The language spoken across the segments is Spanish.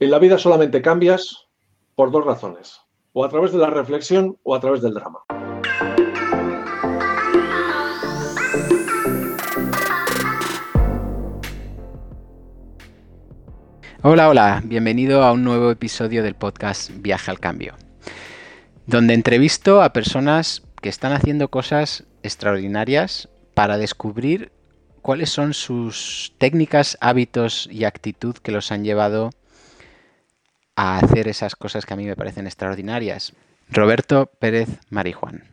En la vida solamente cambias por dos razones, o a través de la reflexión o a través del drama. Hola, hola, bienvenido a un nuevo episodio del podcast Viaje al Cambio, donde entrevisto a personas que están haciendo cosas extraordinarias para descubrir cuáles son sus técnicas, hábitos y actitud que los han llevado a hacer esas cosas que a mí me parecen extraordinarias. Roberto Pérez Marijuán.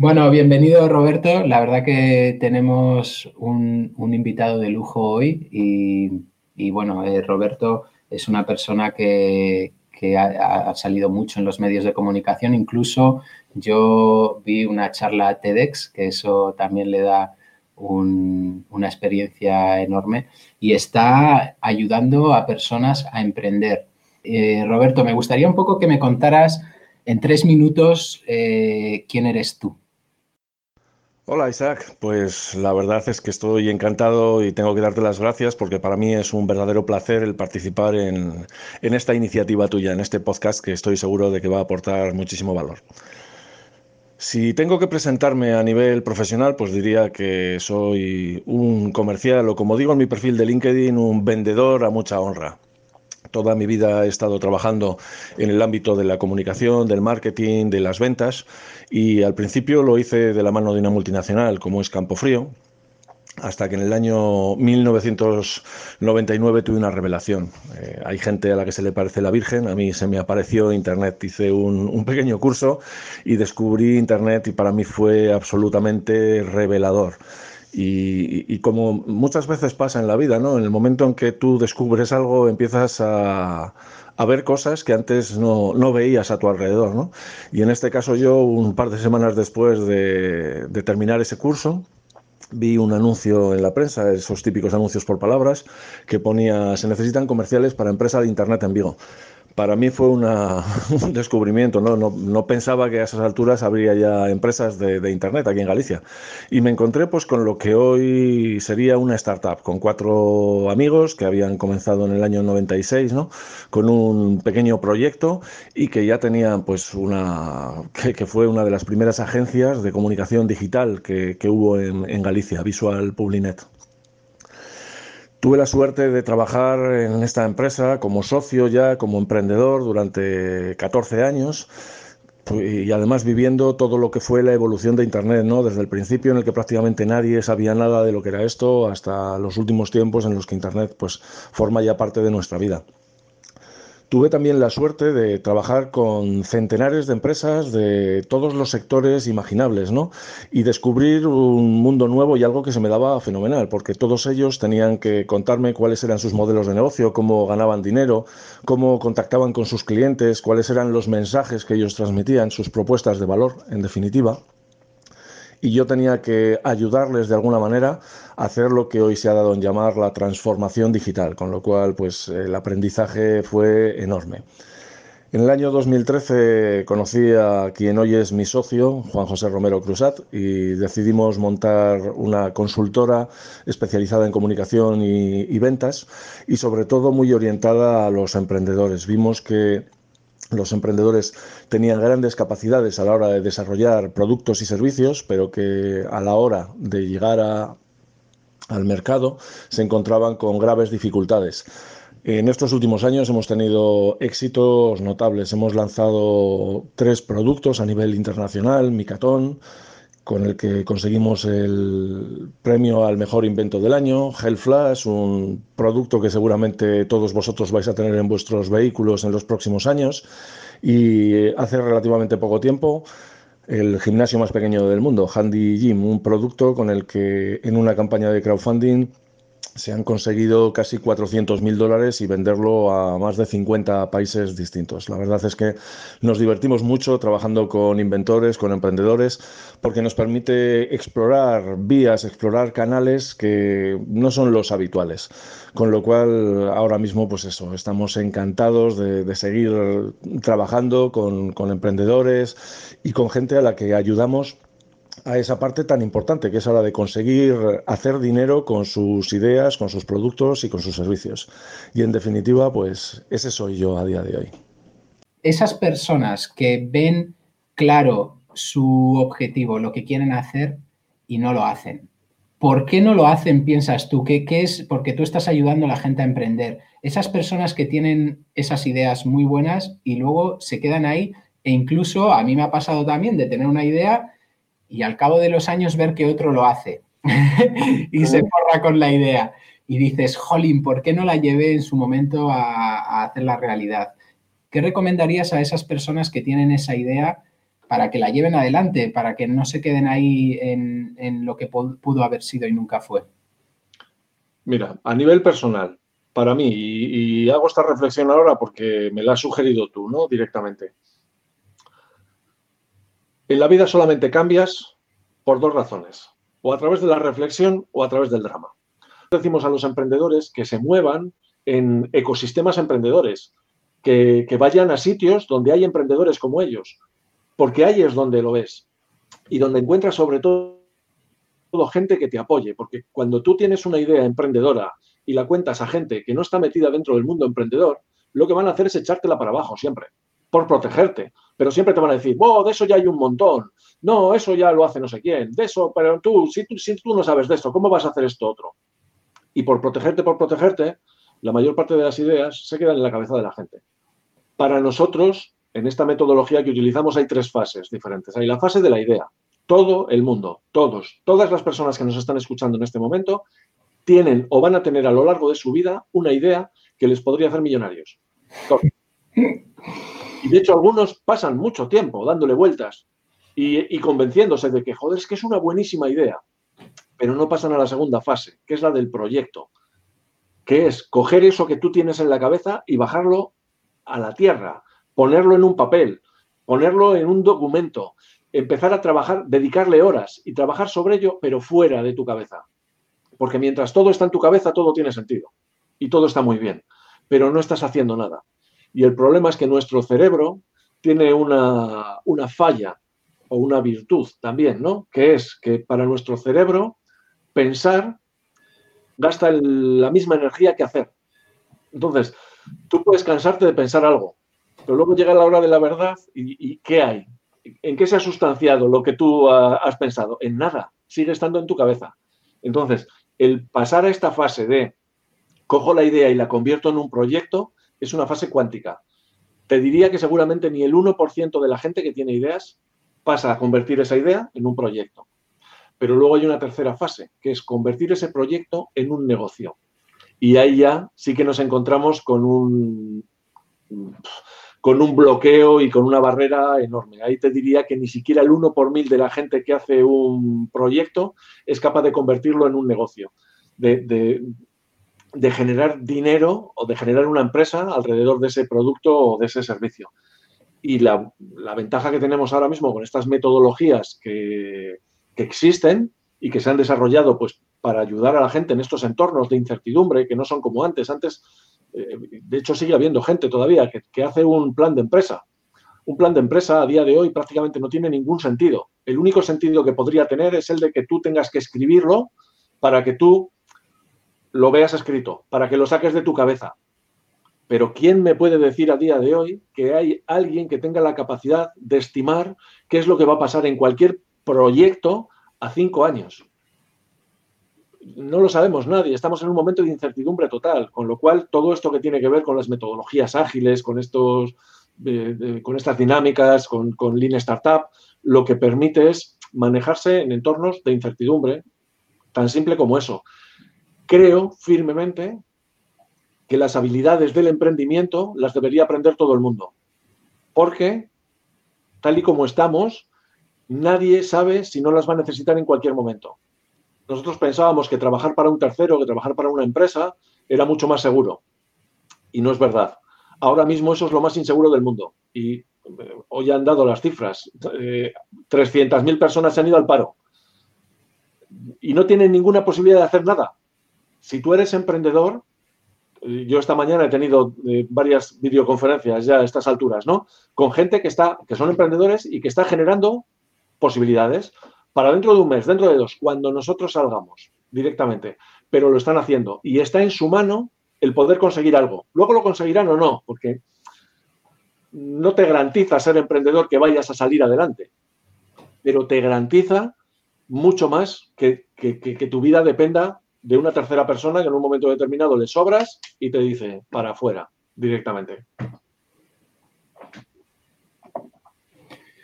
Bueno, bienvenido Roberto. La verdad que tenemos un, invitado de lujo hoy y, bueno, eh, Roberto es una persona que, ha, salido mucho en los medios de comunicación. Incluso yo vi una charla TEDx, que eso también le da una experiencia enorme y está ayudando a personas a emprender. Eh, Roberto, me gustaría un poco que me contaras en tres minutos eh, quién eres tú. Hola Isaac, pues la verdad es que estoy encantado y tengo que darte las gracias porque para mí es un verdadero placer el participar en, en, esta iniciativa tuya, en este podcast que estoy seguro de que va a aportar muchísimo valor. Si tengo que presentarme a nivel profesional, pues diría que soy un comercial o como digo en mi perfil de LinkedIn, un vendedor a mucha honra. Toda mi vida he estado trabajando en el ámbito de la comunicación, del marketing, de las ventas y al principio lo hice de la mano de una multinacional como es Campofrío, hasta que en el año 1999 tuve una revelación. Eh, hay gente a la que se le parece la Virgen, a mí se me apareció Internet, hice un, pequeño curso y descubrí Internet y para mí fue absolutamente revelador. Y, como muchas veces pasa en la vida, ¿no? En el momento en que tú descubres algo, empiezas a, ver cosas que antes no, veías a tu alrededor, ¿no? Y en este caso yo, un par de semanas después de, de terminar ese curso, vi un anuncio en la prensa, esos típicos anuncios por palabras, que ponía, se necesitan comerciales para empresa de Internet en Vigo para mí fue un descubrimiento. ¿no? No, pensaba que a esas alturas habría ya empresas de, Internet aquí en Galicia. Y me encontré pues, con lo que hoy sería una startup, con cuatro amigos que habían comenzado en el año 96, ¿no? con un pequeño proyecto y que ya tenían pues, una, que, fue una de las primeras agencias de comunicación digital que, hubo en, en Galicia, Visual Publinet. Tuve la suerte de trabajar en esta empresa como socio ya, como emprendedor durante 14 años y además viviendo todo lo que fue la evolución de Internet, ¿no? Desde el principio en el que prácticamente nadie sabía nada de lo que era esto hasta los últimos tiempos en los que Internet pues forma ya parte de nuestra vida. Tuve también la suerte de trabajar con centenares de empresas de todos los sectores imaginables, ¿no? Y descubrir un mundo nuevo y algo que se me daba fenomenal, porque todos ellos tenían que contarme cuáles eran sus modelos de negocio, cómo ganaban dinero, cómo contactaban con sus clientes, cuáles eran los mensajes que ellos transmitían, sus propuestas de valor, en definitiva y yo tenía que ayudarles de alguna manera a hacer lo que hoy se ha dado en llamar la transformación digital, con lo cual pues el aprendizaje fue enorme. En el año 2013 conocí a quien hoy es mi socio, Juan José Romero Cruzat, y decidimos montar una consultora especializada en comunicación y, y ventas y sobre todo muy orientada a los emprendedores. Vimos que los emprendedores tenían grandes capacidades a la hora de desarrollar productos y servicios, pero que a la hora de llegar al mercado se encontraban con graves dificultades. En estos últimos años hemos tenido éxitos notables. Hemos lanzado tres productos a nivel internacional, Micatón, con el que conseguimos el premio al mejor invento del año, Flash, un producto que seguramente todos vosotros vais a tener en vuestros vehículos en los próximos años. Y hace relativamente poco tiempo, el gimnasio más pequeño del mundo, Handy Gym, un producto con el que en una campaña de crowdfunding se han conseguido casi 400 mil dólares y venderlo a más de 50 países distintos. La verdad es que nos divertimos mucho trabajando con inventores, con emprendedores, porque nos permite explorar vías, explorar canales que no son los habituales. Con lo cual, ahora mismo, pues eso, estamos encantados de, seguir trabajando con, con emprendedores y con gente a la que ayudamos a esa parte tan importante que es la de conseguir hacer dinero con sus ideas, con sus productos y con sus servicios. Y en definitiva, pues ese soy yo a día de hoy. Esas personas que ven claro su objetivo, lo que quieren hacer y no lo hacen. ¿Por qué no lo hacen, piensas tú? ¿Qué, qué es? Porque tú estás ayudando a la gente a emprender. Esas personas que tienen esas ideas muy buenas y luego se quedan ahí e incluso a mí me ha pasado también de tener una idea y al cabo de los años ver que otro lo hace y se forra con la idea. Y dices, jolín, ¿por qué no la llevé en su momento a, a hacer la realidad? ¿Qué recomendarías a esas personas que tienen esa idea para que la lleven adelante, para que no se queden ahí en, en lo que pudo haber sido y nunca fue? Mira, a nivel personal, para mí, y, y, hago esta reflexión ahora porque me la has sugerido tú, ¿no? Directamente. En la vida solamente cambias por dos razones, o a través de la reflexión o a través del drama. Decimos a los emprendedores que se muevan en ecosistemas emprendedores, que, vayan a sitios donde hay emprendedores como ellos, porque ahí es donde lo ves y donde encuentras sobre todo gente que te apoye, porque cuando tú tienes una idea emprendedora y la cuentas a gente que no está metida dentro del mundo emprendedor, lo que van a hacer es echártela para abajo siempre, por protegerte pero siempre te van a decir, de eso ya hay un montón, no, eso ya lo hace no sé quién, de eso, pero tú si, tú, si tú no sabes de esto, ¿cómo vas a hacer esto otro? Y por protegerte, por protegerte, la mayor parte de las ideas se quedan en la cabeza de la gente. Para nosotros, en esta metodología que utilizamos hay tres fases diferentes. Hay la fase de la idea. Todo el mundo, todos, todas las personas que nos están escuchando en este momento, tienen o van a tener a lo largo de su vida una idea que les podría hacer millonarios. Y de hecho, algunos pasan mucho tiempo dándole vueltas y, convenciéndose de que, joder, es que es una buenísima idea, pero no pasan a la segunda fase, que es la del proyecto, que es coger eso que tú tienes en la cabeza y bajarlo a la tierra, ponerlo en un papel, ponerlo en un documento, empezar a trabajar, dedicarle horas y trabajar sobre ello, pero fuera de tu cabeza. Porque mientras todo está en tu cabeza, todo tiene sentido y todo está muy bien, pero no estás haciendo nada. Y el problema es que nuestro cerebro tiene una, una falla o una virtud también, ¿no? Que es que para nuestro cerebro pensar gasta la misma energía que hacer. Entonces, tú puedes cansarte de pensar algo, pero luego llega la hora de la verdad y, ¿qué hay? ¿En qué se ha sustanciado lo que tú uh, has pensado? En nada, sigue estando en tu cabeza. Entonces, el pasar a esta fase de cojo la idea y la convierto en un proyecto es una fase cuántica. Te diría que seguramente ni el 1% de la gente que tiene ideas pasa a convertir esa idea en un proyecto. Pero luego hay una tercera fase, que es convertir ese proyecto en un negocio. Y ahí ya sí que nos encontramos con un, con un bloqueo y con una barrera enorme. Ahí te diría que ni siquiera el 1 por mil de la gente que hace un proyecto es capaz de convertirlo en un negocio. De, de generar dinero o de generar una empresa alrededor de ese producto o de ese servicio. Y la, la ventaja que tenemos ahora mismo con estas metodologías que, que, existen y que se han desarrollado pues, para ayudar a la gente en estos entornos de incertidumbre que no son como antes. Antes, eh, de hecho, sigue habiendo gente todavía que, que hace un plan de empresa. Un plan de empresa a día de hoy prácticamente no tiene ningún sentido. El único sentido que podría tener es el de que tú tengas que escribirlo para que tú lo veas escrito, para que lo saques de tu cabeza. Pero ¿quién me puede decir a día de hoy que hay alguien que tenga la capacidad de estimar qué es lo que va a pasar en cualquier proyecto a cinco años? No lo sabemos nadie, estamos en un momento de incertidumbre total, con lo cual todo esto que tiene que ver con las metodologías ágiles, con, estos, eh, eh, con estas dinámicas, con, con Lean Startup, lo que permite es manejarse en entornos de incertidumbre, tan simple como eso creo firmemente que las habilidades del emprendimiento las debería aprender todo el mundo. Porque, tal y como estamos, nadie sabe si no las va a necesitar en cualquier momento. Nosotros pensábamos que trabajar para un tercero, que trabajar para una empresa, era mucho más seguro. Y no es verdad. Ahora mismo eso es lo más inseguro del mundo. Y eh, hoy han dado las cifras. Eh, 300.000 personas se han ido al paro. Y no tienen ninguna posibilidad de hacer nada si tú eres emprendedor, eh, yo esta mañana he tenido eh, varias videoconferencias ya a estas alturas, ¿no? Con gente que está, que son emprendedores y que está generando posibilidades para dentro de un mes, dentro de dos, cuando nosotros salgamos directamente, pero lo están haciendo y está en su mano el poder conseguir algo. Luego lo conseguirán o no, porque no te garantiza ser emprendedor que vayas a salir adelante, pero te garantiza mucho más que, tu vida dependa de una tercera persona que en un momento determinado le sobras y te dice para afuera directamente.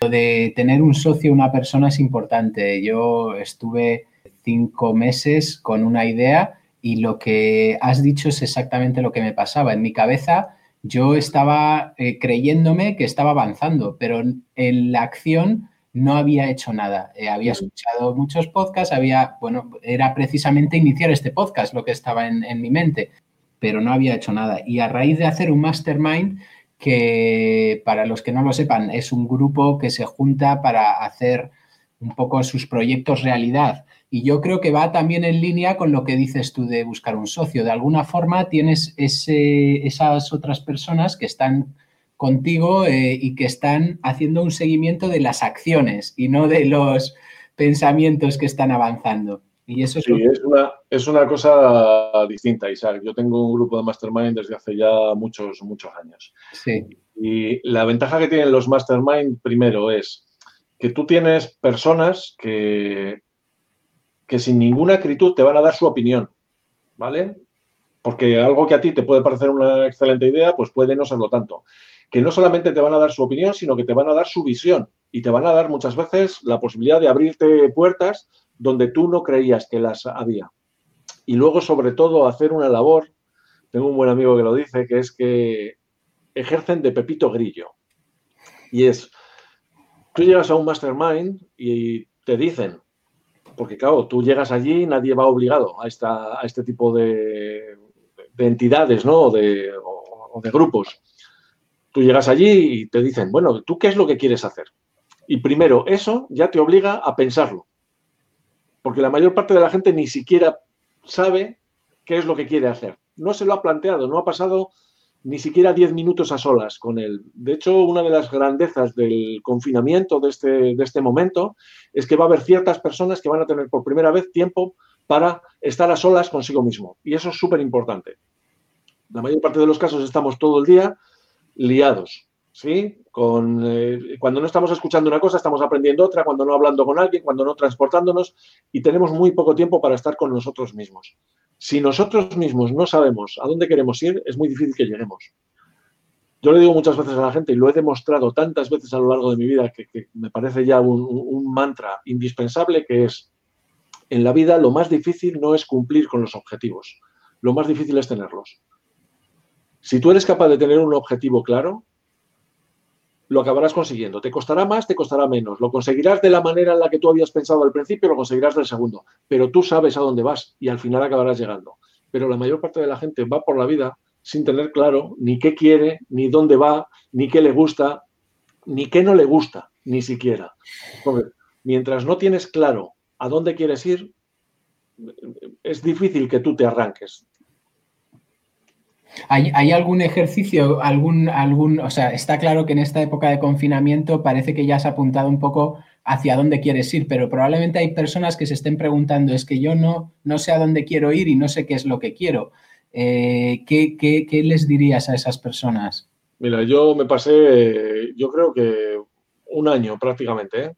De tener un socio, una persona es importante. Yo estuve cinco meses con una idea y lo que has dicho es exactamente lo que me pasaba. En mi cabeza yo estaba eh, creyéndome que estaba avanzando, pero en la acción no había hecho nada. Eh, había escuchado muchos podcasts, había, bueno, era precisamente iniciar este podcast lo que estaba en, en mi mente, pero no había hecho nada. Y a raíz de hacer un mastermind, que para los que no lo sepan, es un grupo que se junta para hacer un poco sus proyectos realidad. Y yo creo que va también en línea con lo que dices tú de buscar un socio. De alguna forma tienes ese, esas otras personas que están contigo eh, y que están haciendo un seguimiento de las acciones y no de los pensamientos que están avanzando. Y eso es, sí, es, una, es una cosa distinta, Isaac. Yo tengo un grupo de mastermind desde hace ya muchos, muchos años. Sí. Y la ventaja que tienen los mastermind, primero, es que tú tienes personas que, que sin ninguna acritud te van a dar su opinión, ¿vale? Porque algo que a ti te puede parecer una excelente idea, pues puede no serlo tanto. Que no solamente te van a dar su opinión, sino que te van a dar su visión y te van a dar muchas veces la posibilidad de abrirte puertas donde tú no creías que las había. Y luego, sobre todo, hacer una labor, tengo un buen amigo que lo dice, que es que ejercen de pepito grillo. Y es, tú llegas a un mastermind y te dicen, porque claro, tú llegas allí y nadie va obligado a, esta, a este tipo de, entidades, ¿no? De, o de grupos. Tú llegas allí y te dicen, bueno, ¿tú qué es lo que quieres hacer? Y primero, eso ya te obliga a pensarlo porque la mayor parte de la gente ni siquiera sabe qué es lo que quiere hacer. No se lo ha planteado, no ha pasado ni siquiera 10 minutos a solas con él. De hecho, una de las grandezas del confinamiento de este, de este momento es que va a haber ciertas personas que van a tener por primera vez tiempo para estar a solas consigo mismo. Y eso es súper importante. La mayor parte de los casos estamos todo el día liados. ¿sí? Con, eh, cuando no estamos escuchando una cosa, estamos aprendiendo otra, cuando no hablando con alguien, cuando no transportándonos y tenemos muy poco tiempo para estar con nosotros mismos. Si nosotros mismos no sabemos a dónde queremos ir, es muy difícil que lleguemos. Yo le digo muchas veces a la gente, y lo he demostrado tantas veces a lo largo de mi vida, que, me parece ya un, un mantra indispensable, que es, en la vida lo más difícil no es cumplir con los objetivos, lo más difícil es tenerlos. Si tú eres capaz de tener un objetivo claro, lo acabarás consiguiendo. Te costará más, te costará menos. Lo conseguirás de la manera en la que tú habías pensado al principio, lo conseguirás del segundo. Pero tú sabes a dónde vas y al final acabarás llegando. Pero la mayor parte de la gente va por la vida sin tener claro ni qué quiere, ni dónde va, ni qué le gusta, ni qué no le gusta, ni siquiera. mientras no tienes claro a dónde quieres ir, es difícil que tú te arranques. ¿Hay, algún ejercicio, algún, algún, o sea, está claro que en esta época de confinamiento parece que ya has apuntado un poco hacia dónde quieres ir, pero probablemente hay personas que se estén preguntando, es que yo no, no sé a dónde quiero ir y no sé qué es lo que quiero. Eh, ¿qué, les dirías a esas personas? Mira, yo me pasé, yo creo que un año prácticamente, ¿eh?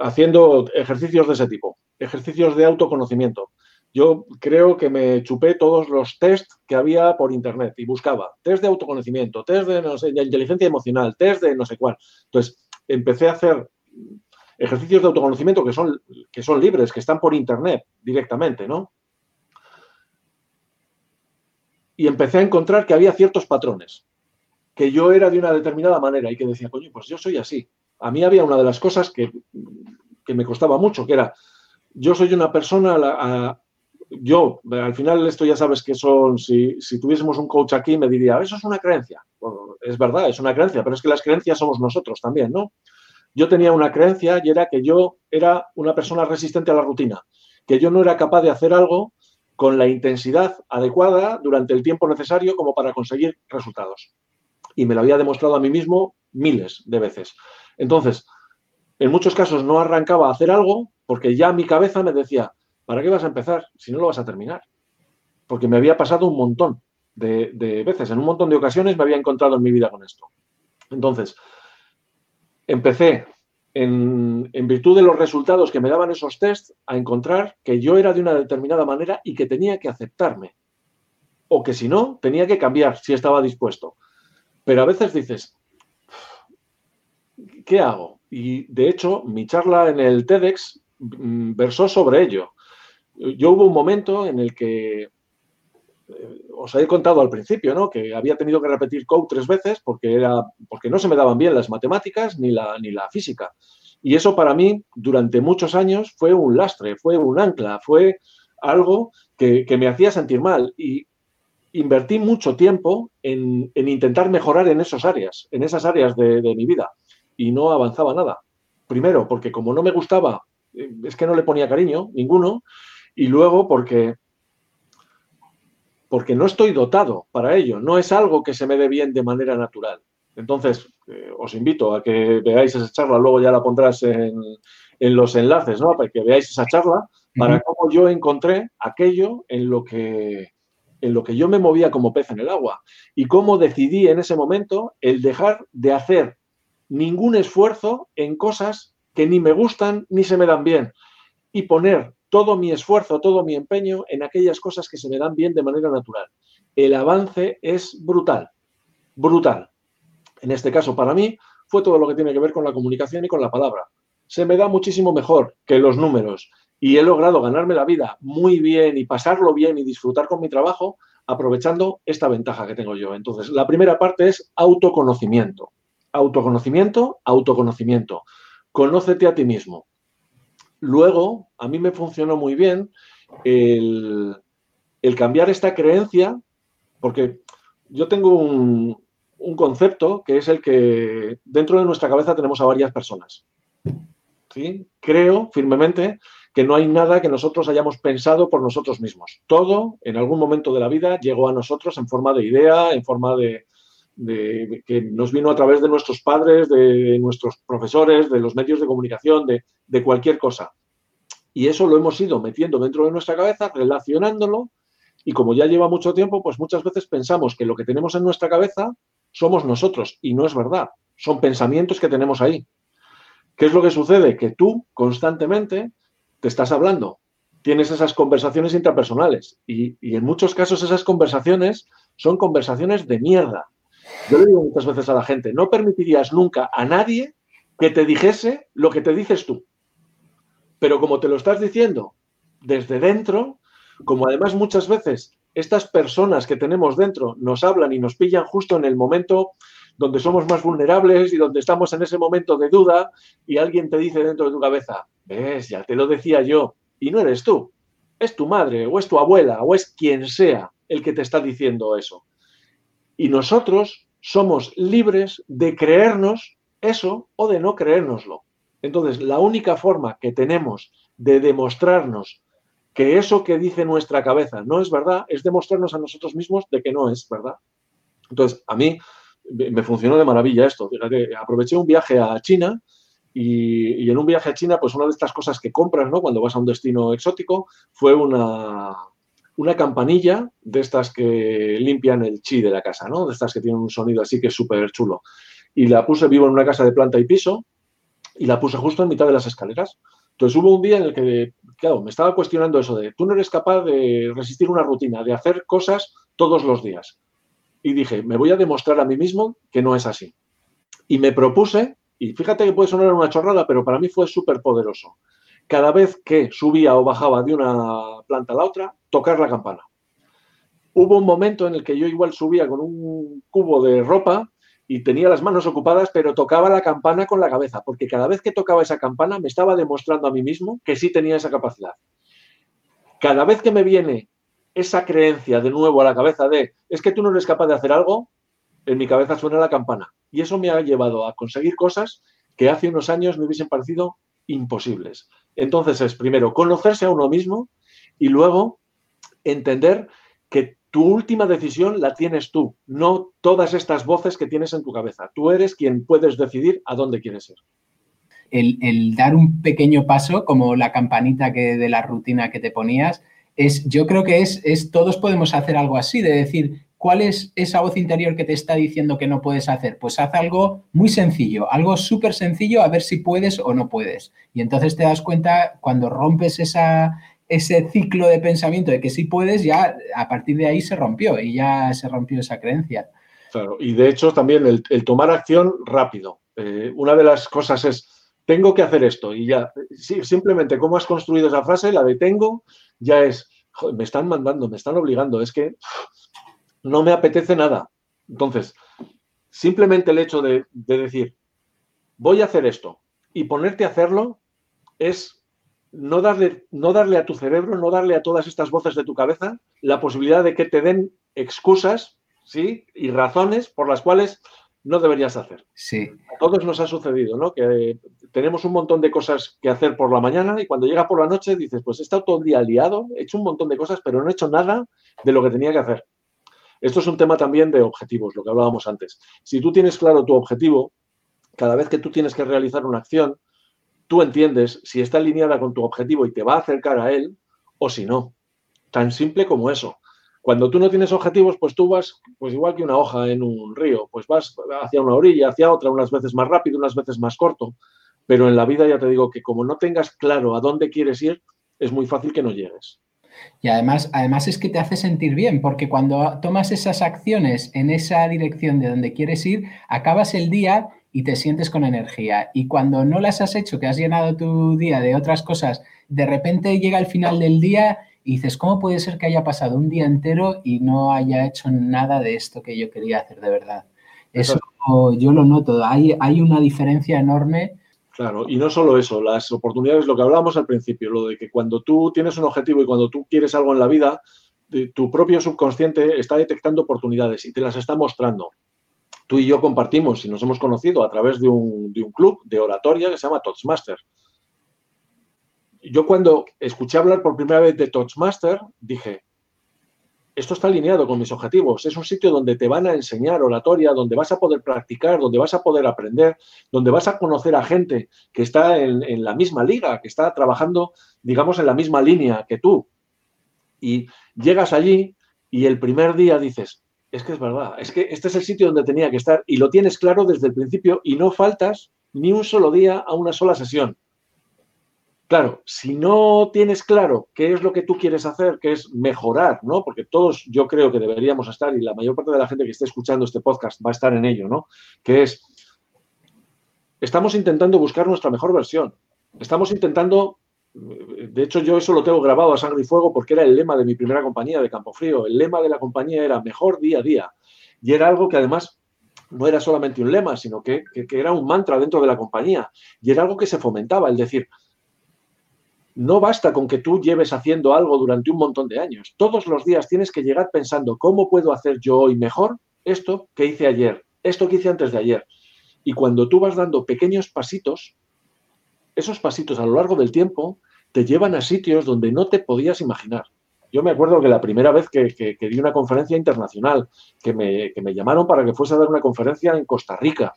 haciendo ejercicios de ese tipo, ejercicios de autoconocimiento yo creo que me chupé todos los test que había por internet y buscaba test de autoconocimiento, test de, inteligencia emocional, test de no sé cuál. Entonces, empecé a hacer ejercicios de autoconocimiento que son, que son libres, que están por internet directamente, ¿no? Y empecé a encontrar que había ciertos patrones, que yo era de una determinada manera y que decía, coño, pues yo soy así. A mí había una de las cosas que, que me costaba mucho, que era, yo soy una persona a, yo, al final esto ya sabes que son, si, tuviésemos un coach aquí me diría, eso es una creencia. es verdad, es una creencia, pero es que las creencias somos nosotros también, ¿no? Yo tenía una creencia y era que yo era una persona resistente a la rutina, que yo no era capaz de hacer algo con la intensidad adecuada durante el tiempo necesario como para conseguir resultados. Y me lo había demostrado a mí mismo miles de veces. Entonces, en muchos casos no arrancaba a hacer algo porque ya mi cabeza me decía, ¿para qué vas a empezar si no lo vas a terminar? Porque me había pasado un montón de, veces, en un montón de ocasiones me había encontrado en mi vida con esto. Entonces, empecé en, en, virtud de los resultados que me daban esos tests, a encontrar que yo era de una determinada manera y que tenía que aceptarme. O que si no, tenía que cambiar si estaba dispuesto. Pero a veces dices, ¿qué hago? Y de hecho, mi charla en el TEDx mm, versó sobre ello. Yo hubo un momento en el que eh, os he contado al principio, ¿no? Que había tenido que repetir code tres veces porque, era, porque no se me daban bien las matemáticas ni la, ni la física. Y eso para mí, durante muchos años, fue un lastre, fue un ancla, fue algo que, me hacía sentir mal. Y invertí mucho tiempo en, intentar mejorar en esas áreas, en esas áreas de mi vida y no avanzaba nada. Primero, porque como no me gustaba, eh, es que no le ponía cariño, ninguno, y luego porque, porque no estoy dotado para ello, no es algo que se me dé bien de manera natural. Entonces, eh, os invito a que veáis esa charla, luego ya la pondrás en, en los enlaces, ¿no? Para que veáis esa charla, para cómo yo encontré aquello en lo que en lo que yo me movía como pez en el agua y cómo decidí en ese momento el dejar de hacer ningún esfuerzo en cosas que ni me gustan ni se me dan bien y poner todo mi esfuerzo, todo mi empeño en aquellas cosas que se me dan bien de manera natural. El avance es brutal, brutal. En este caso, para mí, fue todo lo que tiene que ver con la comunicación y con la palabra. Se me da muchísimo mejor que los números y he logrado ganarme la vida muy bien y pasarlo bien y disfrutar con mi trabajo aprovechando esta ventaja que tengo yo. Entonces, la primera parte es autoconocimiento. Autoconocimiento, autoconocimiento. Conócete a ti mismo. Luego, a mí me funcionó muy bien el, cambiar esta creencia, porque yo tengo un, concepto que es el que dentro de nuestra cabeza tenemos a varias personas. ¿Sí? Creo firmemente que no hay nada que nosotros hayamos pensado por nosotros mismos. Todo, en algún momento de la vida, llegó a nosotros en forma de idea, en forma de, que nos vino a través de nuestros padres, de nuestros profesores, de los medios de comunicación, de, cualquier cosa. Y eso lo hemos ido metiendo dentro de nuestra cabeza, relacionándolo, y como ya lleva mucho tiempo, pues muchas veces pensamos que lo que tenemos en nuestra cabeza somos nosotros, y no es verdad, son pensamientos que tenemos ahí. ¿Qué es lo que sucede? Que tú constantemente te estás hablando, tienes esas conversaciones intrapersonales, y en muchos casos esas conversaciones son conversaciones de mierda, yo le digo muchas veces a la gente, no permitirías nunca a nadie que te dijese lo que te dices tú. Pero como te lo estás diciendo desde dentro, como además muchas veces estas personas que tenemos dentro nos hablan y nos pillan justo en el momento donde somos más vulnerables y donde estamos en ese momento de duda y alguien te dice dentro de tu cabeza, ves, ya te lo decía yo, y no eres tú, es tu madre o es tu abuela o es quien sea el que te está diciendo eso. Y nosotros somos libres de creernos eso o de no creérnoslo. Entonces, la única forma que tenemos de demostrarnos que eso que dice nuestra cabeza no es verdad es demostrarnos a nosotros mismos de que no es verdad. Entonces, a mí me funcionó de maravilla esto. Fíjate, aproveché un viaje a China y, y, en un viaje a China, pues una de estas cosas que compras, ¿no? Cuando vas a un destino exótico, fue una, una campanilla de estas que limpian el chi de la casa, ¿no? De estas que tienen un sonido así que es súper chulo. Y la puse vivo en una casa de planta y piso y la puse justo en mitad de las escaleras. Entonces hubo un día en el que, claro, me estaba cuestionando eso de, tú no eres capaz de resistir una rutina, de hacer cosas todos los días. Y dije, me voy a demostrar a mí mismo que no es así. Y me propuse, y fíjate que puede sonar una chorrada, pero para mí fue súper poderoso cada vez que subía o bajaba de una planta a la otra, tocar la campana. Hubo un momento en el que yo igual subía con un cubo de ropa y tenía las manos ocupadas, pero tocaba la campana con la cabeza, porque cada vez que tocaba esa campana me estaba demostrando a mí mismo que sí tenía esa capacidad. Cada vez que me viene esa creencia de nuevo a la cabeza de es que tú no eres capaz de hacer algo, en mi cabeza suena la campana. Y eso me ha llevado a conseguir cosas que hace unos años me hubiesen parecido imposibles. Entonces es primero conocerse a uno mismo y luego entender que tu última decisión la tienes tú, no todas estas voces que tienes en tu cabeza. Tú eres quien puedes decidir a dónde quieres ir. el, dar un pequeño paso, como la campanita que, de la rutina que te ponías, es, yo creo que es, es, todos podemos hacer algo así, de decir, ¿cuál es esa voz interior que te está diciendo que no puedes hacer? Pues haz algo muy sencillo, algo súper sencillo, a ver si puedes o no puedes. Y entonces te das cuenta, cuando rompes esa, ese ciclo de pensamiento de que sí puedes, ya a partir de ahí se rompió y ya se rompió esa creencia. Claro, y de hecho también el, tomar acción rápido. Eh, una de las cosas es, tengo que hacer esto y ya, simplemente cómo has construido esa frase, la de tengo, ya es, me están mandando, me están obligando, es que no me apetece nada. Entonces, simplemente el hecho de decir, voy a hacer esto y ponerte a hacerlo es no darle, no darle a tu cerebro, no darle a todas estas voces de tu cabeza la posibilidad de que te den excusas, ¿sí? Y razones por las cuales no deberías hacer. Sí. A todos nos ha sucedido, ¿no? Que tenemos un montón de cosas que hacer por la mañana y cuando llega por la noche dices, pues he estado todo el día liado, he hecho un montón de cosas, pero no he hecho nada de lo que tenía que hacer. Esto es un tema también de objetivos, lo que hablábamos antes. Si tú tienes claro tu objetivo, cada vez que tú tienes que realizar una acción, tú entiendes si está alineada con tu objetivo y te va a acercar a él o si no. Tan simple como eso. Cuando tú no tienes objetivos, pues tú vas, pues igual que una hoja en un río, pues vas hacia una orilla, hacia otra, unas veces más rápido, unas veces más corto. Pero en la vida ya te digo que como no tengas claro a dónde quieres ir, es muy fácil que no llegues. Y además, además es que te hace sentir bien, porque cuando tomas esas acciones en esa dirección de donde quieres ir, acabas el día y te sientes con energía. Y cuando no las has hecho, que has llenado tu día de otras cosas, de repente llega el final del día y dices, ¿cómo puede ser que haya pasado un día entero y no haya hecho nada de esto que yo quería hacer de verdad? Eso yo lo noto, hay, hay una diferencia enorme. Claro, y no solo eso, las oportunidades, lo que hablábamos al principio, lo de que cuando tú tienes un objetivo y cuando tú quieres algo en la vida, tu propio subconsciente está detectando oportunidades y te las está mostrando tú y yo compartimos y nos hemos conocido a través de un, club de oratoria que se llama Toastmaster. Yo cuando escuché hablar por primera vez de Toastmaster, dije, esto está alineado con mis objetivos. Es un sitio donde te van a enseñar oratoria, donde vas a poder practicar, donde vas a poder aprender, donde vas a conocer a gente que está en, en, la misma liga, que está trabajando, digamos, en la misma línea que tú. Y llegas allí y el primer día dices, es que es verdad, es que este es el sitio donde tenía que estar y lo tienes claro desde el principio y no faltas ni un solo día a una sola sesión. Claro, si no tienes claro qué es lo que tú quieres hacer, que es mejorar, ¿no? Porque todos yo creo que deberíamos estar y la mayor parte de la gente que esté escuchando este podcast va a estar en ello, ¿no? Que es, estamos intentando buscar nuestra mejor versión. Estamos intentando de hecho, yo eso lo tengo grabado a sangre y fuego porque era el lema de mi primera compañía de Campo Frío. El lema de la compañía era mejor día a día. Y era algo que además no era solamente un lema, sino que, era un mantra dentro de la compañía. Y era algo que se fomentaba, el decir, no basta con que tú lleves haciendo algo durante un montón de años. Todos los días tienes que llegar pensando, ¿cómo puedo hacer yo hoy mejor esto que hice ayer? Esto que hice antes de ayer. Y cuando tú vas dando pequeños pasitos, esos pasitos a lo largo del tiempo te llevan a sitios donde no te podías imaginar. Yo me acuerdo que la primera vez que, di una conferencia internacional, que me, llamaron para que fuese a dar una conferencia en Costa Rica,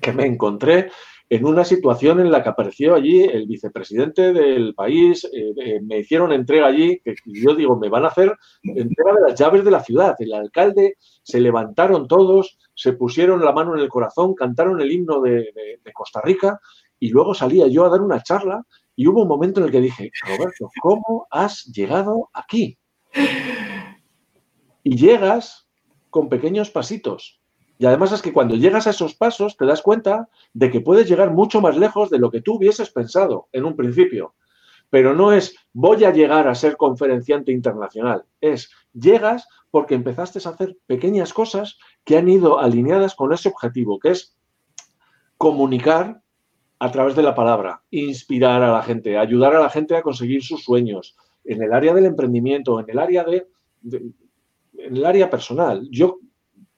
que me encontré en una situación en la que apareció allí el vicepresidente del país, eh, eh, me hicieron entrega allí, que yo digo, me van a hacer entrega de las llaves de la ciudad. El alcalde se levantaron todos, se pusieron la mano en el corazón, cantaron el himno de Costa Rica y luego salía yo a dar una charla y hubo un momento en el que dije, Roberto, ¿cómo has llegado aquí? Y llegas con pequeños pasitos. Y además es que cuando llegas a esos pasos te das cuenta de que puedes llegar mucho más lejos de lo que tú hubieses pensado en un principio. Pero no es voy a llegar a ser conferenciante internacional. Es llegas porque empezaste a hacer pequeñas cosas que han ido alineadas con ese objetivo, que es comunicar a través de la palabra, inspirar a la gente, ayudar a la gente a conseguir sus sueños, en el área del emprendimiento, en el área de, en el área personal. Yo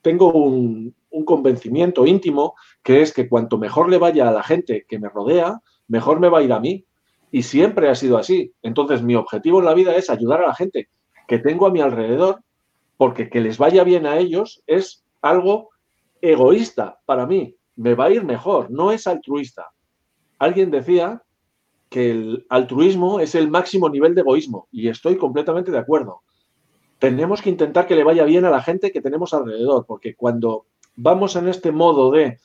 tengo un, un, convencimiento íntimo que es que cuanto mejor le vaya a la gente que me rodea, mejor me va a ir a mí. Y siempre ha sido así. Entonces mi objetivo en la vida es ayudar a la gente que tengo a mi alrededor, porque que les vaya bien a ellos es algo egoísta para mí. Me va a ir mejor, no es altruista. Alguien decía que el altruismo es el máximo nivel de egoísmo y estoy completamente de acuerdo. Tenemos que intentar que le vaya bien a la gente que tenemos alrededor, porque cuando vamos en este modo de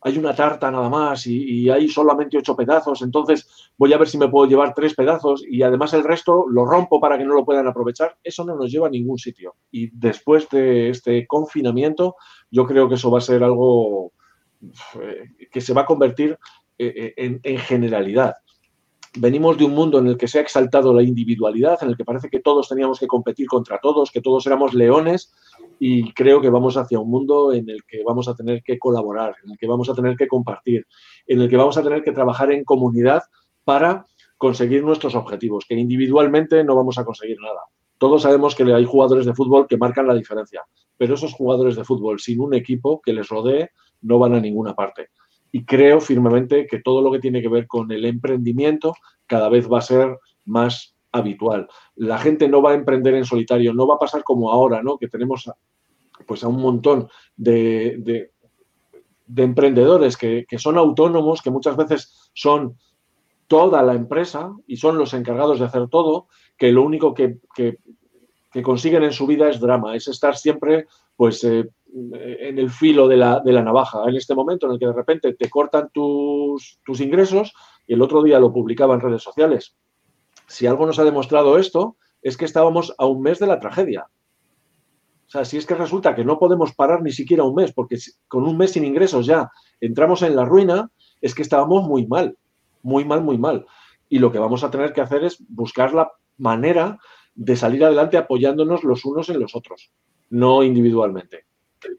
hay una tarta nada más y, hay solamente ocho pedazos, entonces voy a ver si me puedo llevar tres pedazos y además el resto lo rompo para que no lo puedan aprovechar, eso no nos lleva a ningún sitio. Y después de este confinamiento, yo creo que eso va a ser algo eh, que se va a convertir eh, eh, en generalidad venimos de un mundo en el que se ha exaltado la individualidad, en el que parece que todos teníamos que competir contra todos, que todos éramos leones y creo que vamos hacia un mundo en el que vamos a tener que colaborar, en el que vamos a tener que compartir, en el que vamos a tener que trabajar en comunidad para conseguir nuestros objetivos, que individualmente no vamos a conseguir nada. Todos sabemos que hay jugadores de fútbol que marcan la diferencia, pero esos jugadores de fútbol sin un equipo que les rodee no van a ninguna parte y creo firmemente que todo lo que tiene que ver con el emprendimiento cada vez va a ser más habitual. La gente no va a emprender en solitario, no va a pasar como ahora, ¿no? Que tenemos pues a un montón de, de, emprendedores que, son autónomos, que muchas veces son toda la empresa y son los encargados de hacer todo, que lo único que, que, consiguen en su vida es drama, es estar siempre pues eh, en el filo de la, navaja, en este momento en el que de repente te cortan tus, tus ingresos y el otro día lo publicaba en redes sociales. Si algo nos ha demostrado esto, es que estábamos a un mes de la tragedia. O sea, si es que resulta que no podemos parar ni siquiera un mes, porque con un mes sin ingresos ya entramos en la ruina, es que estábamos muy mal, muy mal, muy mal. Y lo que vamos a tener que hacer es buscar la manera de salir adelante apoyándonos los unos en los otros, no individualmente.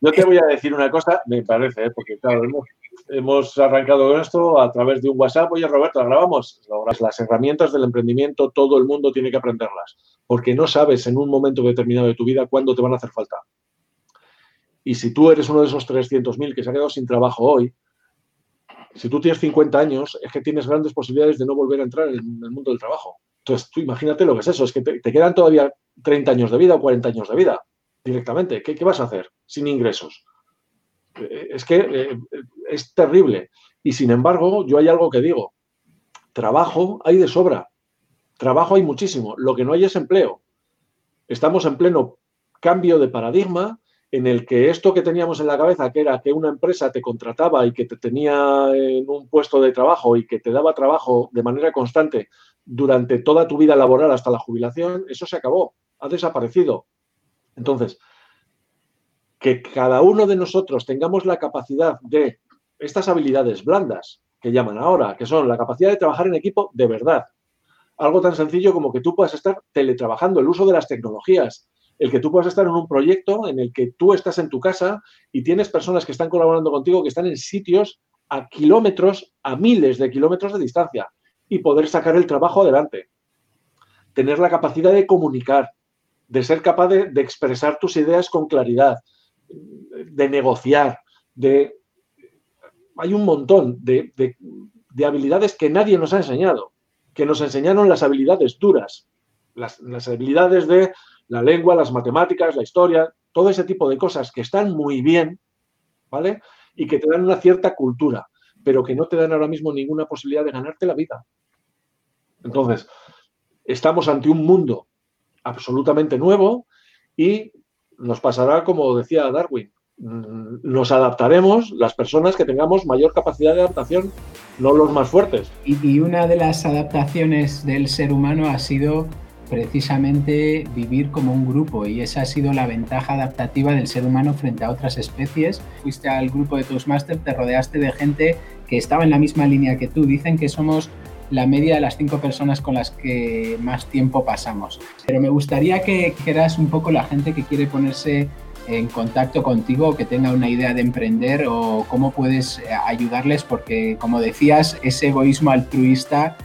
Yo te voy a decir una cosa, me parece, ¿eh? porque claro, hemos, arrancado esto a través de un WhatsApp. Oye, Roberto, grabamos. Las herramientas del emprendimiento, todo el mundo tiene que aprenderlas, porque no sabes en un momento determinado de tu vida cuándo te van a hacer falta. Y si tú eres uno de esos 300.000 que se ha quedado sin trabajo hoy, si tú tienes 50 años, es que tienes grandes posibilidades de no volver a entrar en el mundo del trabajo. Entonces, tú imagínate lo que es eso, es que te, te quedan todavía 30 años de vida o 40 años de vida directamente. ¿Qué, vas a hacer sin ingresos? Eh, es que eh, es terrible. Y sin embargo, yo hay algo que digo. Trabajo hay de sobra. Trabajo hay muchísimo. Lo que no hay es empleo. Estamos en pleno cambio de paradigma en el que esto que teníamos en la cabeza, que era que una empresa te contrataba y que te tenía en un puesto de trabajo y que te daba trabajo de manera constante durante toda tu vida laboral hasta la jubilación, eso se acabó, ha desaparecido. Entonces, que cada uno de nosotros tengamos la capacidad de estas habilidades blandas que llaman ahora, que son la capacidad de trabajar en equipo de verdad. Algo tan sencillo como que tú puedas estar teletrabajando, el uso de las tecnologías, el que tú puedas estar en un proyecto en el que tú estás en tu casa y tienes personas que están colaborando contigo, que están en sitios a kilómetros, a miles de kilómetros de distancia y poder sacar el trabajo adelante. Tener la capacidad de comunicar, de ser capaz de, expresar tus ideas con claridad, de negociar, de... Hay un montón de, habilidades que nadie nos ha enseñado, que nos enseñaron las habilidades duras, las, las habilidades de la lengua, las matemáticas, la historia, todo ese tipo de cosas que están muy bien, ¿vale? Y que te dan una cierta cultura, pero que no te dan ahora mismo ninguna posibilidad de ganarte la vida. Entonces, estamos ante un mundo absolutamente nuevo y nos pasará como decía Darwin. Mm, nos adaptaremos las personas que tengamos mayor capacidad de adaptación, no los más fuertes. Y, una de las adaptaciones del ser humano ha sido precisamente vivir como un grupo y esa ha sido la ventaja adaptativa del ser humano frente a otras especies. Fuiste al grupo de Toastmasters, te rodeaste de gente que estaba en la misma línea que tú. Dicen que somos la media de las cinco personas con las que más tiempo pasamos. Pero me gustaría que dijeras un poco la gente que quiere ponerse en contacto contigo, que tenga una idea de emprender o cómo puedes eh, ayudarles, porque como decías, ese egoísmo altruista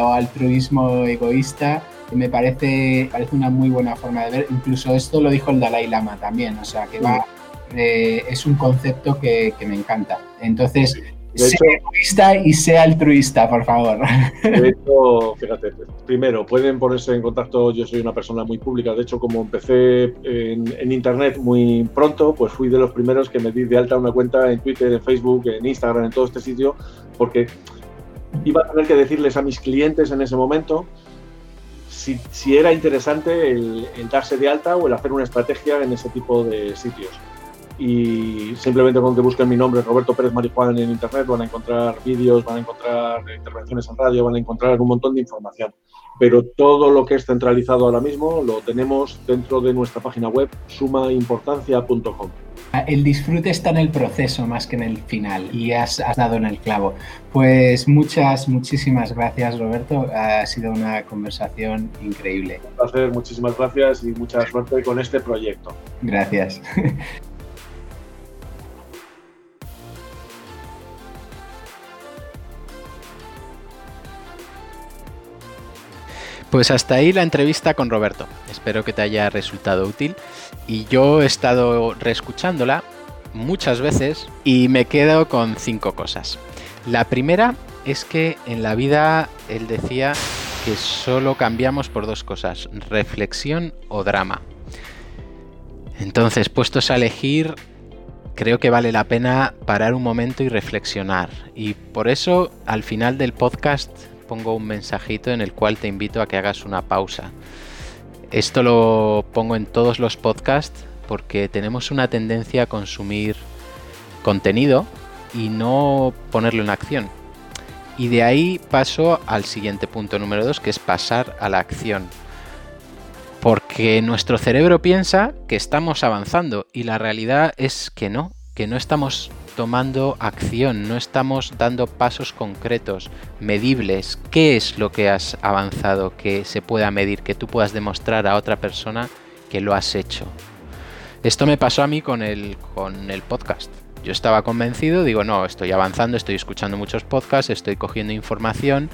o altruismo egoísta me parece, parece una muy buena forma de ver. Incluso esto lo dijo el Dalai Lama también, o sea que va, eh, es un concepto que, que me encanta. Entonces, sea egoísta y sea altruista, por favor. De hecho, fíjate, primero, pueden ponerse en contacto, yo soy una persona muy pública, de hecho, como empecé en, Internet muy pronto, pues fui de los primeros que me di de alta una cuenta en Twitter, en Facebook, en Instagram, en todo este sitio, porque iba a tener que decirles a mis clientes en ese momento si, era interesante el, darse de alta o el hacer una estrategia en ese tipo de sitios. Y simplemente con que busquen mi nombre, Roberto Pérez Marijuán, en internet, van a encontrar vídeos, van a encontrar intervenciones en radio, van a encontrar un montón de información. Pero todo lo que es centralizado ahora mismo lo tenemos dentro de nuestra página web sumaimportancia.com. El disfrute está en el proceso más que en el final y has, dado en el clavo. Pues muchas, muchísimas gracias Roberto. Ha sido una conversación increíble. Un placer, muchísimas gracias y mucha suerte con este proyecto. Gracias. Pues hasta ahí la entrevista con Roberto. Espero que te haya resultado útil. Y yo he estado reescuchándola muchas veces y me quedo con cinco cosas. La primera es que en la vida él decía que solo cambiamos por dos cosas, reflexión o drama. Entonces, puestos a elegir, creo que vale la pena parar un momento y reflexionar. Y por eso, al final del podcast, pongo un mensajito en el cual te invito a que hagas una pausa. Esto lo pongo en todos los podcasts porque tenemos una tendencia a consumir contenido y no ponerlo en acción. Y de ahí paso al siguiente punto número 2, que es pasar a la acción. Porque nuestro cerebro piensa que estamos avanzando y la realidad es que no, que no estamos tomando acción, no estamos dando pasos concretos, medibles. ¿Qué es lo que has avanzado que se pueda medir, que tú puedas demostrar a otra persona que lo has hecho? Esto me pasó a mí con el, con el podcast. Yo estaba convencido, digo, no, estoy avanzando, estoy escuchando muchos podcasts, estoy cogiendo información,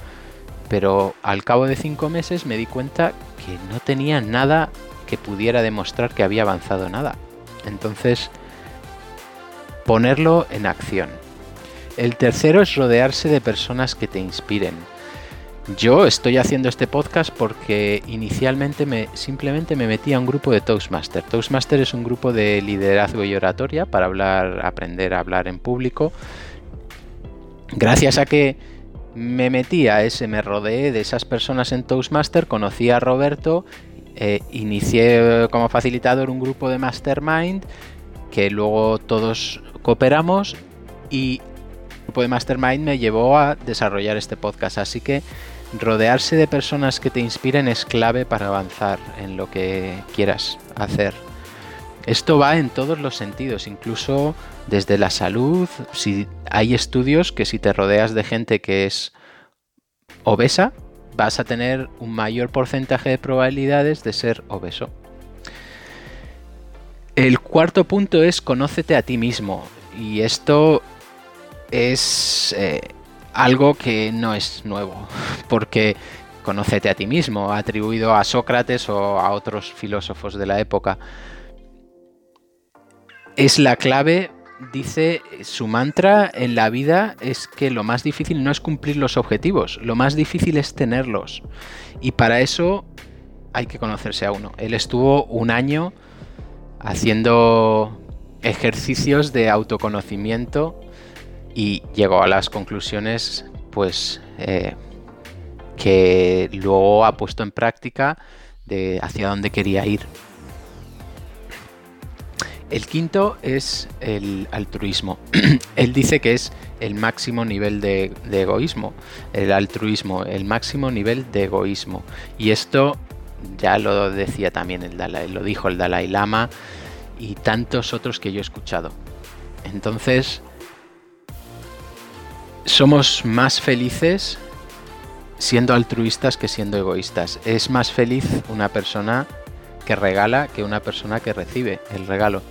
pero al cabo de cinco meses me di cuenta que no tenía nada que pudiera demostrar que había avanzado nada. Entonces, ponerlo en acción. El tercero es rodearse de personas que te inspiren. Yo estoy haciendo este podcast porque inicialmente me, simplemente me metí a un grupo de Toastmaster. Toastmaster es un grupo de liderazgo y oratoria para hablar, aprender a hablar en público. Gracias a que me metí a ese, me rodeé de esas personas en Toastmaster, conocí a Roberto, eh, inicié como facilitador un grupo de Mastermind que luego todos cooperamos y el grupo de Mastermind me llevó a desarrollar este podcast. Así que rodearse de personas que te inspiren es clave para avanzar en lo que quieras hacer. Esto va en todos los sentidos, incluso desde la salud. Si hay estudios que si te rodeas de gente que es obesa, vas a tener un mayor porcentaje de probabilidades de ser obeso. El cuarto punto es conócete a ti mismo. Y esto es eh, algo que no es nuevo, porque conócete a ti mismo, atribuido a Sócrates o a otros filósofos de la época. Es la clave, dice su mantra en la vida, es que lo más difícil no es cumplir los objetivos, lo más difícil es tenerlos. Y para eso hay que conocerse a uno. Él estuvo un año haciendo ejercicios de autoconocimiento y llegó a las conclusiones pues eh, que luego ha puesto en práctica de hacia dónde quería ir. El quinto es el altruismo. Él dice que es el máximo nivel de, egoísmo, el altruismo, el máximo nivel de egoísmo. Y esto ya lo decía también el Dalai, lo dijo el Dalai Lama y tantos otros que yo he escuchado. Entonces, somos más felices siendo altruistas que siendo egoístas. Es más feliz una persona que regala que una persona que recibe el regalo.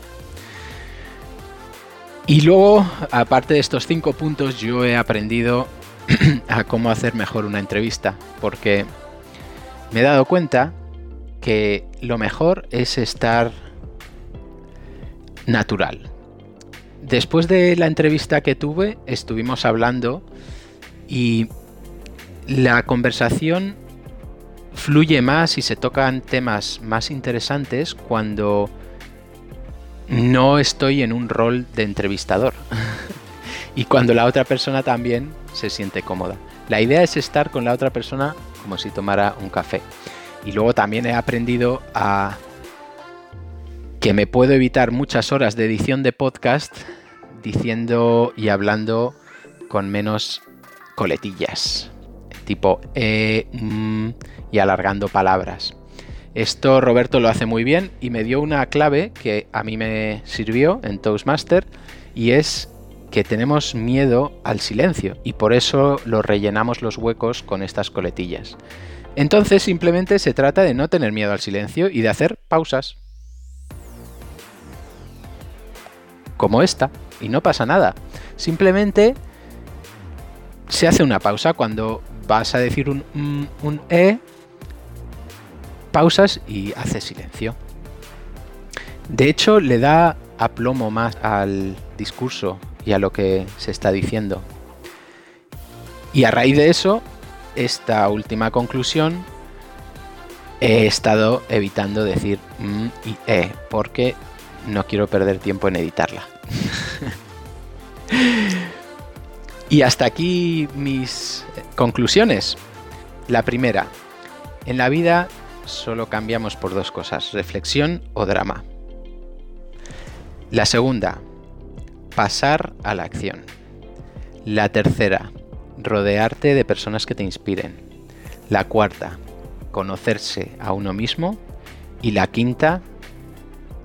Y luego, aparte de estos cinco puntos, yo he aprendido a cómo hacer mejor una entrevista, porque me he dado cuenta que lo mejor es estar natural. Después de la entrevista que tuve, estuvimos hablando y la conversación fluye más y se tocan temas más interesantes cuando no estoy en un rol de entrevistador y cuando la otra persona también se siente cómoda. La idea es estar con la otra persona como si tomara un café. Y luego también he aprendido a que me puedo evitar muchas horas de edición de podcast diciendo y hablando con menos coletillas, tipo eh, mm, y alargando palabras. Esto Roberto lo hace muy bien y me dio una clave que a mí me sirvió en Toastmaster y es que tenemos miedo al silencio y por eso lo rellenamos los huecos con estas coletillas. Entonces simplemente se trata de no tener miedo al silencio y de hacer pausas. Como esta, y no pasa nada. Simplemente se hace una pausa cuando vas a decir un, E, pausas y hace silencio. De hecho, le da aplomo más al discurso y a lo que se está diciendo. Y a raíz de eso, esta última conclusión, he estado evitando decir mm y e, porque no quiero perder tiempo en editarla. y hasta aquí mis conclusiones. La primera, en la vida solo cambiamos por dos cosas, reflexión o drama. La segunda, pasar a la acción. La tercera, rodearte de personas que te inspiren. La cuarta, conocerse a uno mismo. Y la quinta,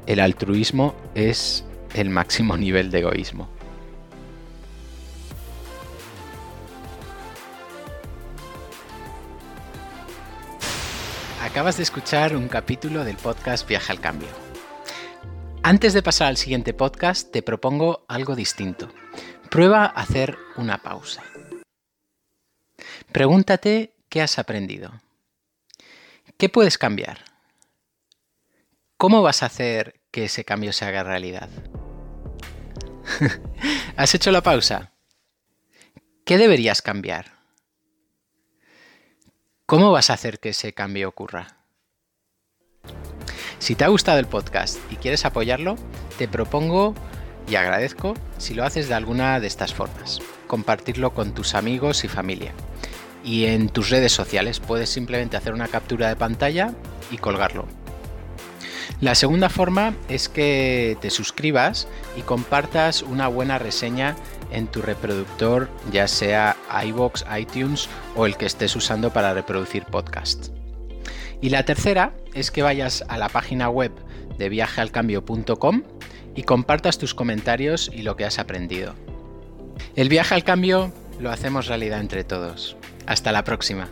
el altruismo es el máximo nivel de egoísmo. Acabas de escuchar un capítulo del podcast Viaja al Cambio. Antes de pasar al siguiente podcast, te propongo algo distinto. Prueba a hacer una pausa. Pregúntate qué has aprendido. ¿Qué puedes cambiar? ¿Cómo vas a hacer que ese cambio se haga realidad? ¿Has hecho la pausa? ¿Qué deberías cambiar? ¿Cómo vas a hacer que ese cambio ocurra? Si te ha gustado el podcast y quieres apoyarlo, te propongo y agradezco si lo haces de alguna de estas formas. Compartirlo con tus amigos y familia. Y en tus redes sociales puedes simplemente hacer una captura de pantalla y colgarlo. La segunda forma es que te suscribas y compartas una buena reseña en tu reproductor, ya sea iBox, iTunes o el que estés usando para reproducir podcast. Y la tercera es que vayas a la página web de viajealcambio.com y compartas tus comentarios y lo que has aprendido. El viaje al cambio lo hacemos realidad entre todos. Hasta la próxima.